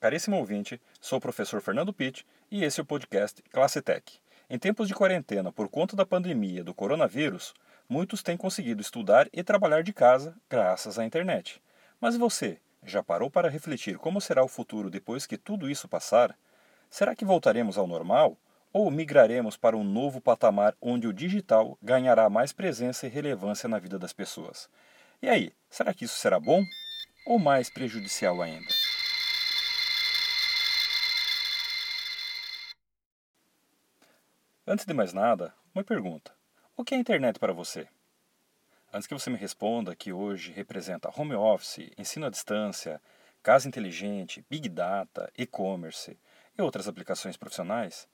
Caríssimo ouvinte, sou o professor Fernando Pitt e esse é o podcast Classe Tech. Em tempos de quarentena por conta da pandemia do coronavírus, muitos têm conseguido estudar e trabalhar de casa graças à internet. Mas você, já parou para refletir como será o futuro depois que tudo isso passar? Será que voltaremos ao normal? Ou migraremos para um novo patamar onde o digital ganhará mais presença e relevância na vida das pessoas? E aí, será que isso será bom? Ou mais prejudicial ainda? Antes de mais nada, uma pergunta: o que é a internet para você? Antes que você me responda que hoje representa home office, ensino à distância, casa inteligente, big data, e-commerce e outras aplicações profissionais,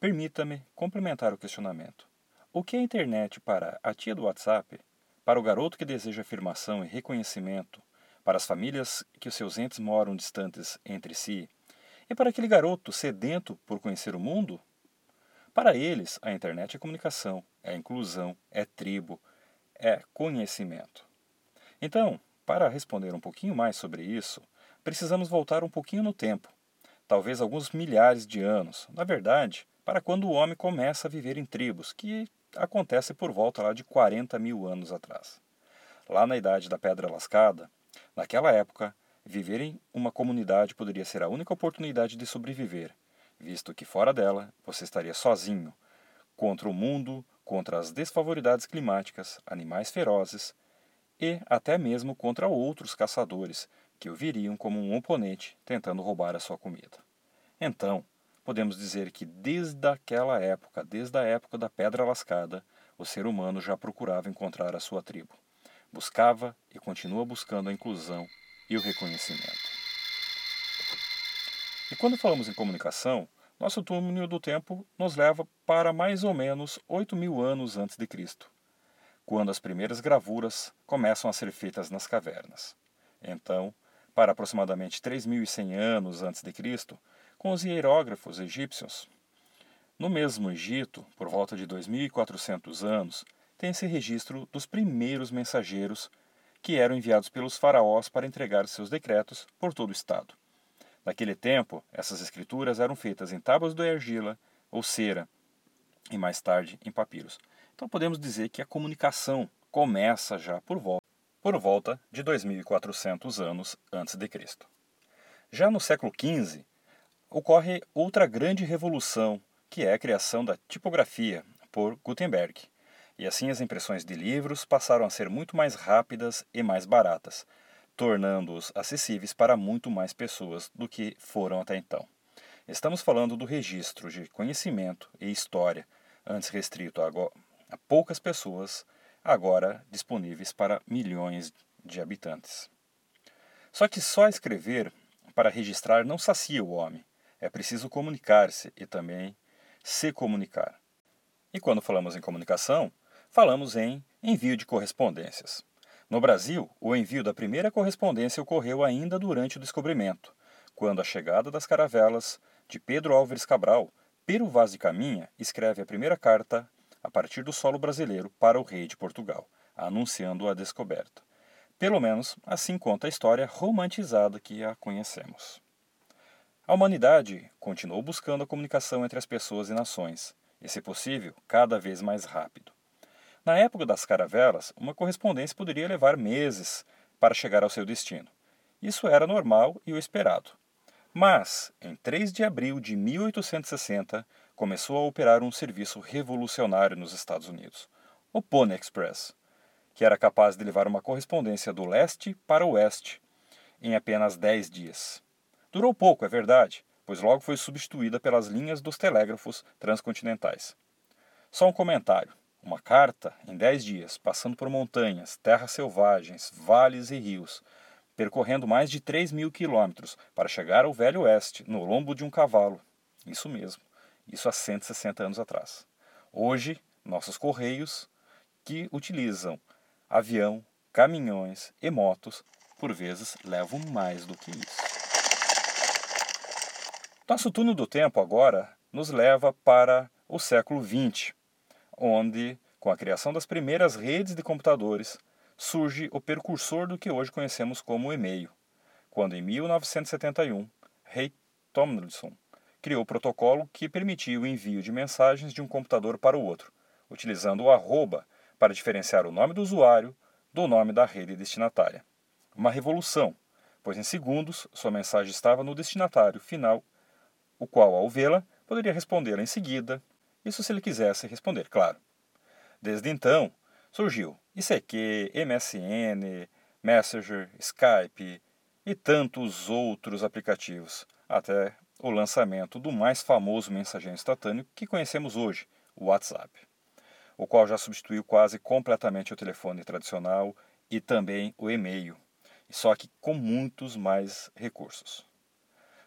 permita-me complementar o questionamento. O que é a internet para a tia do WhatsApp, para o garoto que deseja afirmação e reconhecimento, para as famílias que os seus entes moram distantes entre si, e para aquele garoto sedento por conhecer o mundo para eles, a internet é comunicação, é inclusão, é tribo, é conhecimento. Então, para responder um pouquinho mais sobre isso, precisamos voltar um pouquinho no tempo, talvez alguns milhares de anos, na verdade, para quando o homem começa a viver em tribos, que acontece por volta lá de 40 mil anos atrás. Lá na Idade da Pedra Lascada, naquela época, viver em uma comunidade poderia ser a única oportunidade de sobreviver, visto que fora dela você estaria sozinho, contra o mundo, contra as desfavoridades climáticas, animais ferozes e até mesmo contra outros caçadores que o viriam como um oponente tentando roubar a sua comida. Então, podemos dizer que desde aquela época, desde a época da Pedra Lascada, o ser humano já procurava encontrar a sua tribo. Buscava e continua buscando a inclusão e o reconhecimento. E quando falamos em comunicação, nosso túnel do tempo nos leva para mais ou menos 8 mil anos antes de Cristo, quando as primeiras gravuras começam a ser feitas nas cavernas. Então, para aproximadamente 3.100 anos antes de Cristo, com os hierógrafos egípcios. No mesmo Egito, por volta de 2.400 anos, tem-se registro dos primeiros mensageiros que eram enviados pelos faraós para entregar seus decretos por todo o estado. Naquele tempo, essas escrituras eram feitas em tábuas de argila ou cera, e mais tarde em papiros. Então podemos dizer que a comunicação começa já por volta, por volta de 2400 anos antes de Cristo. Já no século XV, ocorre outra grande revolução, que é a criação da tipografia por Gutenberg. E assim as impressões de livros passaram a ser muito mais rápidas e mais baratas, tornando-os acessíveis para muito mais pessoas do que foram até então. Estamos falando do registro de conhecimento e história, antes restrito a, a poucas pessoas, agora disponíveis para milhões de habitantes. Só que só escrever para registrar não sacia o homem. É preciso comunicar-se e também se comunicar. E quando falamos em comunicação, falamos em envio de correspondências. No Brasil, o envio da primeira correspondência ocorreu ainda durante o descobrimento, quando a chegada das caravelas de Pedro Álvares Cabral, Pero Vaz de Caminha escreve a primeira carta a partir do solo brasileiro para o rei de Portugal, anunciando a descoberta. Pelo menos assim conta a história romantizada que a conhecemos. A humanidade continuou buscando a comunicação entre as pessoas e nações, e, se possível, cada vez mais rápido. Na época das caravelas, uma correspondência poderia levar meses para chegar ao seu destino. Isso era normal e o esperado. Mas, em 3 de abril de 1860, começou a operar um serviço revolucionário nos Estados Unidos, o Pony Express, que era capaz de levar uma correspondência do leste para o oeste em apenas 10 dias. Durou pouco, é verdade, pois logo foi substituída pelas linhas dos telégrafos transcontinentais. Só um comentário. Uma carta em dez dias, passando por montanhas, terras selvagens, vales e rios, percorrendo mais de 3 mil quilômetros para chegar ao Velho Oeste, no lombo de um cavalo. Isso mesmo, isso há 160 anos atrás. Hoje, nossos correios, que utilizam avião, caminhões e motos, por vezes levam mais do que isso. Nosso túnel do tempo agora nos leva para o século XX, onde, com a criação das primeiras redes de computadores, surge o precursor do que hoje conhecemos como e-mail, quando em 1971 Ray Tomlinson criou o protocolo que permitia o envio de mensagens de um computador para o outro, utilizando o arroba para diferenciar o nome do usuário do nome da rede destinatária. Uma revolução, pois em segundos sua mensagem estava no destinatário final, o qual, ao vê-la, poderia respondê-la em seguida, isso se ele quisesse responder, claro. Desde então, surgiu ICQ, MSN, Messenger, Skype e tantos outros aplicativos, até o lançamento do mais famoso mensageiro instantâneo que conhecemos hoje, o WhatsApp, o qual já substituiu quase completamente o telefone tradicional e também o e-mail, só que com muitos mais recursos.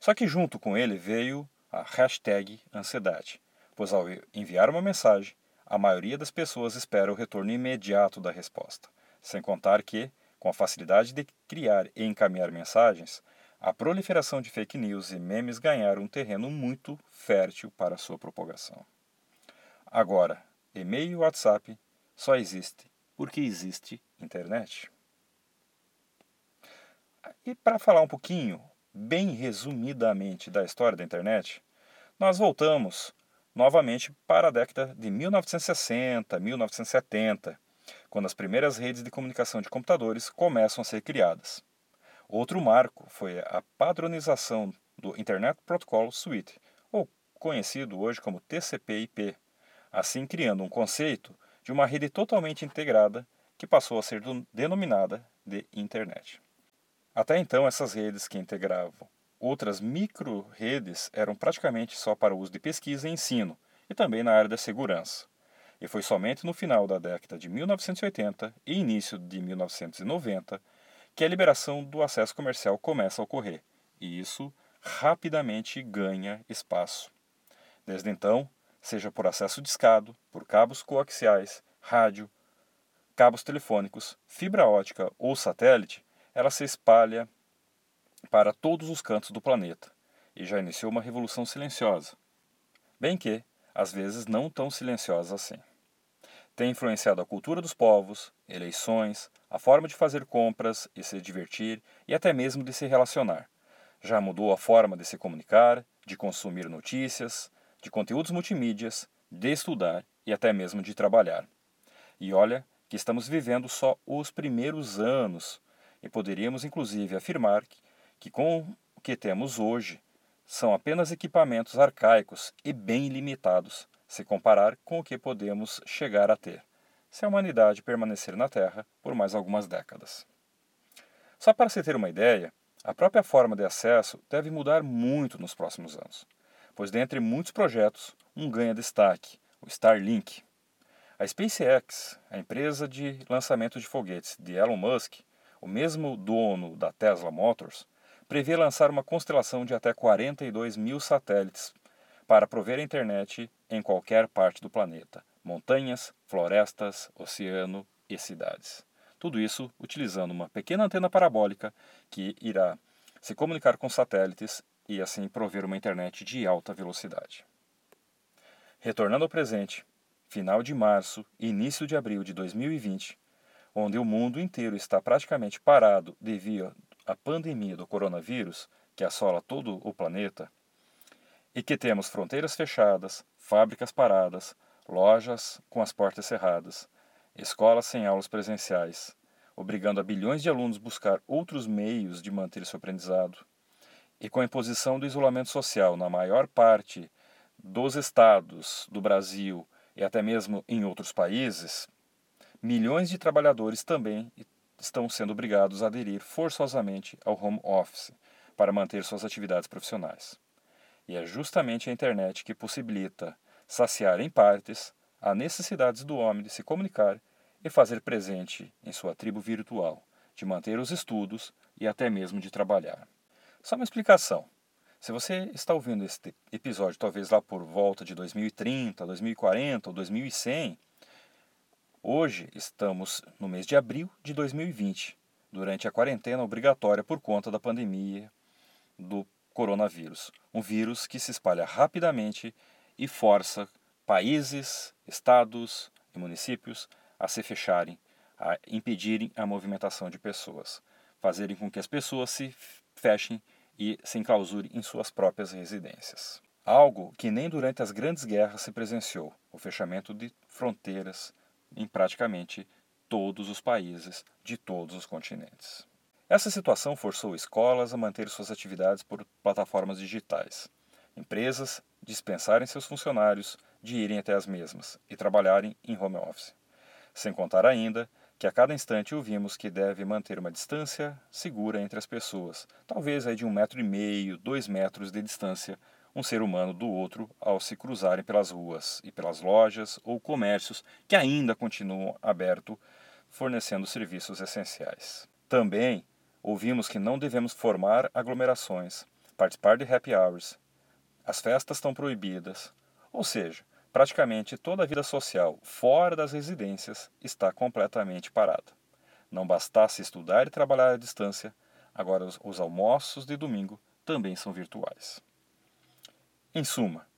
Só que junto com ele veio a hashtag ansiedade, pois ao enviar uma mensagem, a maioria das pessoas espera o retorno imediato da resposta, sem contar que, com a facilidade de criar e encaminhar mensagens, a proliferação de fake news e memes ganharam um terreno muito fértil para sua propagação. Agora, e-mail e WhatsApp só existe porque existe internet. E para falar um pouquinho, bem resumidamente, da história da internet, nós voltamos novamente para a década de 1960, 1970, quando as primeiras redes de comunicação de computadores começam a ser criadas. Outro marco foi a padronização do Internet Protocol Suite, ou conhecido hoje como TCP/IP, assim criando um conceito de uma rede totalmente integrada que passou a ser denominada de Internet. Até então, essas redes que integravam outras micro-redes eram praticamente só para uso de pesquisa e ensino, e também na área da segurança. E foi somente no final da década de 1980 e início de 1990 que a liberação do acesso comercial começa a ocorrer, e isso rapidamente ganha espaço. Desde então, seja por acesso discado, por cabos coaxiais, rádio, cabos telefônicos, fibra ótica ou satélite, ela se espalha para todos os cantos do planeta e já iniciou uma revolução silenciosa. Bem que, às vezes, não tão silenciosa assim. Tem influenciado a cultura dos povos, eleições, a forma de fazer compras e se divertir e até mesmo de se relacionar. Já mudou a forma de se comunicar, de consumir notícias, de conteúdos multimídias, de estudar e até mesmo de trabalhar. E olha que estamos vivendo só os primeiros anos e poderíamos inclusive afirmar que, que com o que temos hoje são apenas equipamentos arcaicos e bem limitados se comparar com o que podemos chegar a ter se a humanidade permanecer na Terra por mais algumas décadas. Só para se ter uma ideia, a própria forma de acesso deve mudar muito nos próximos anos, pois dentre muitos projetos, um ganha destaque, o Starlink. A SpaceX, a empresa de lançamento de foguetes de Elon Musk, o mesmo dono da Tesla Motors, prevê lançar uma constelação de até 42 mil satélites para prover a internet em qualquer parte do planeta, montanhas, florestas, oceano e cidades. Tudo isso utilizando uma pequena antena parabólica que irá se comunicar com satélites e assim prover uma internet de alta velocidade. Retornando ao presente, final de março e início de abril de 2020, onde o mundo inteiro está praticamente parado devido à pandemia do coronavírus que assola todo o planeta, e que temos fronteiras fechadas, fábricas paradas, lojas com as portas cerradas, escolas sem aulas presenciais, obrigando a bilhões de alunos buscar outros meios de manter seu aprendizado, e com a imposição do isolamento social na maior parte dos estados do Brasil e até mesmo em outros países, milhões de trabalhadores também estão sendo obrigados a aderir forçosamente ao home office para manter suas atividades profissionais. E é justamente a internet que possibilita saciar em partes as necessidades do homem de se comunicar e fazer presente em sua tribo virtual, de manter os estudos e até mesmo de trabalhar. Só uma explicação. Se você está ouvindo este episódio talvez lá por volta de 2030, 2040 ou 2100, hoje estamos no mês de abril de 2020, durante a quarentena obrigatória por conta da pandemia do coronavírus, um vírus que se espalha rapidamente e força países, estados e municípios a se fecharem, a impedirem a movimentação de pessoas, fazerem com que as pessoas se fechem e se enclausure em suas próprias residências. Algo que nem durante as grandes guerras se presenciou o fechamento de fronteiras em praticamente todos os países de todos os continentes. Essa situação forçou escolas a manter suas atividades por plataformas digitais, empresas dispensarem seus funcionários de irem até as mesmas e trabalharem em home office. Sem contar ainda que a cada instante ouvimos que deve manter uma distância segura entre as pessoas, talvez aí de um metro e meio, dois metros de distância, um ser humano do outro ao se cruzarem pelas ruas e pelas lojas ou comércios que ainda continuam abertos, fornecendo serviços essenciais. Também ouvimos que não devemos formar aglomerações, participar de happy hours, as festas estão proibidas, ou seja, praticamente toda a vida social fora das residências está completamente parada. Não bastasse estudar e trabalhar à distância, agora os, os almoços de domingo também são virtuais. Em suma,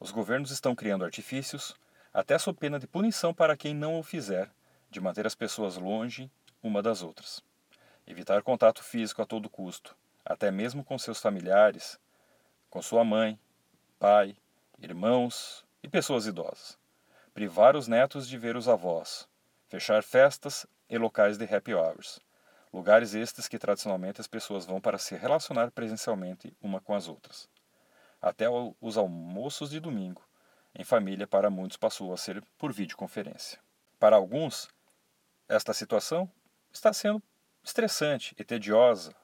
os governos estão criando artifícios, até sob pena de punição para quem não o fizer, de manter as pessoas longe uma das outras. Evitar contato físico a todo custo, até mesmo com seus familiares, com sua mãe, pai, irmãos e pessoas idosas. Privar os netos de ver os avós. Fechar festas e locais de happy hours. Lugares estes que tradicionalmente as pessoas vão para se relacionar presencialmente uma com as outras. Até os almoços de domingo, em família, para muitos passou a ser por videoconferência. Para alguns, esta situação está sendo estressante e tediosa,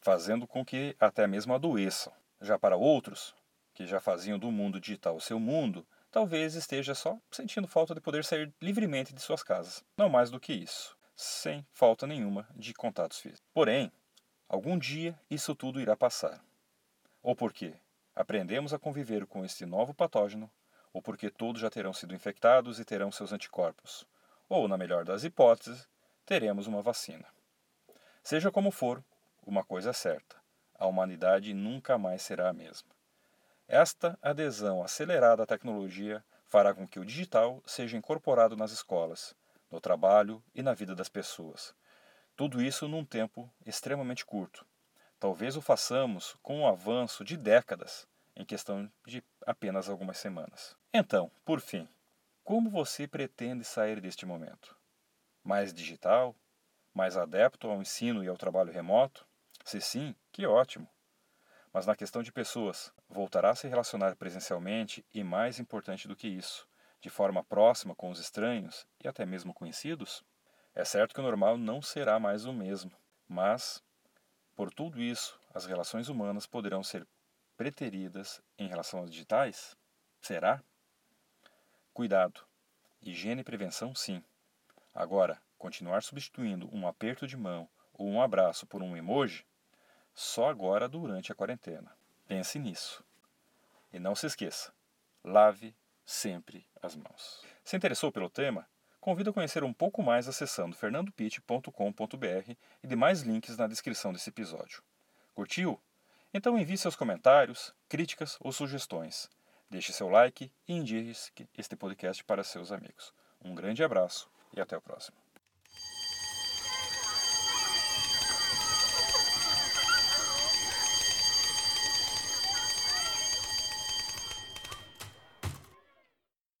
fazendo com que até mesmo adoeçam. Já para outros, que já faziam do mundo digital o seu mundo, talvez esteja só sentindo falta de poder sair livremente de suas casas. Não mais do que isso, sem falta nenhuma de contatos físicos. Porém, algum dia isso tudo irá passar. Ou porque aprendemos a conviver com este novo patógeno, ou porque todos já terão sido infectados e terão seus anticorpos, ou, na melhor das hipóteses, teremos uma vacina. Seja como for, uma coisa é certa: a humanidade nunca mais será a mesma. Esta adesão acelerada à tecnologia fará com que o digital seja incorporado nas escolas, no trabalho e na vida das pessoas. Tudo isso num tempo extremamente curto. Talvez o façamos com um avanço de décadas em questão de apenas algumas semanas. Então, por fim, como você pretende sair deste momento? Mais digital? Mais adepto ao ensino e ao trabalho remoto? Se sim, que ótimo! Mas na questão de pessoas, voltará a se relacionar presencialmente e, mais importante do que isso, de forma próxima com os estranhos e até mesmo conhecidos? É certo que o normal não será mais o mesmo, mas, por tudo isso, as relações humanas poderão ser preteridas em relação às digitais? Será? Cuidado. Higiene e prevenção, sim. Agora, continuar substituindo um aperto de mão ou um abraço por um emoji só agora durante a quarentena. Pense nisso. E não se esqueça: lave sempre as mãos. Se interessou pelo tema? Convido a conhecer um pouco mais acessando fernandopit.com.br e demais links na descrição desse episódio. Curtiu? Então envie seus comentários, críticas ou sugestões. Deixe seu like e indique este podcast para seus amigos. Um grande abraço e até o próximo.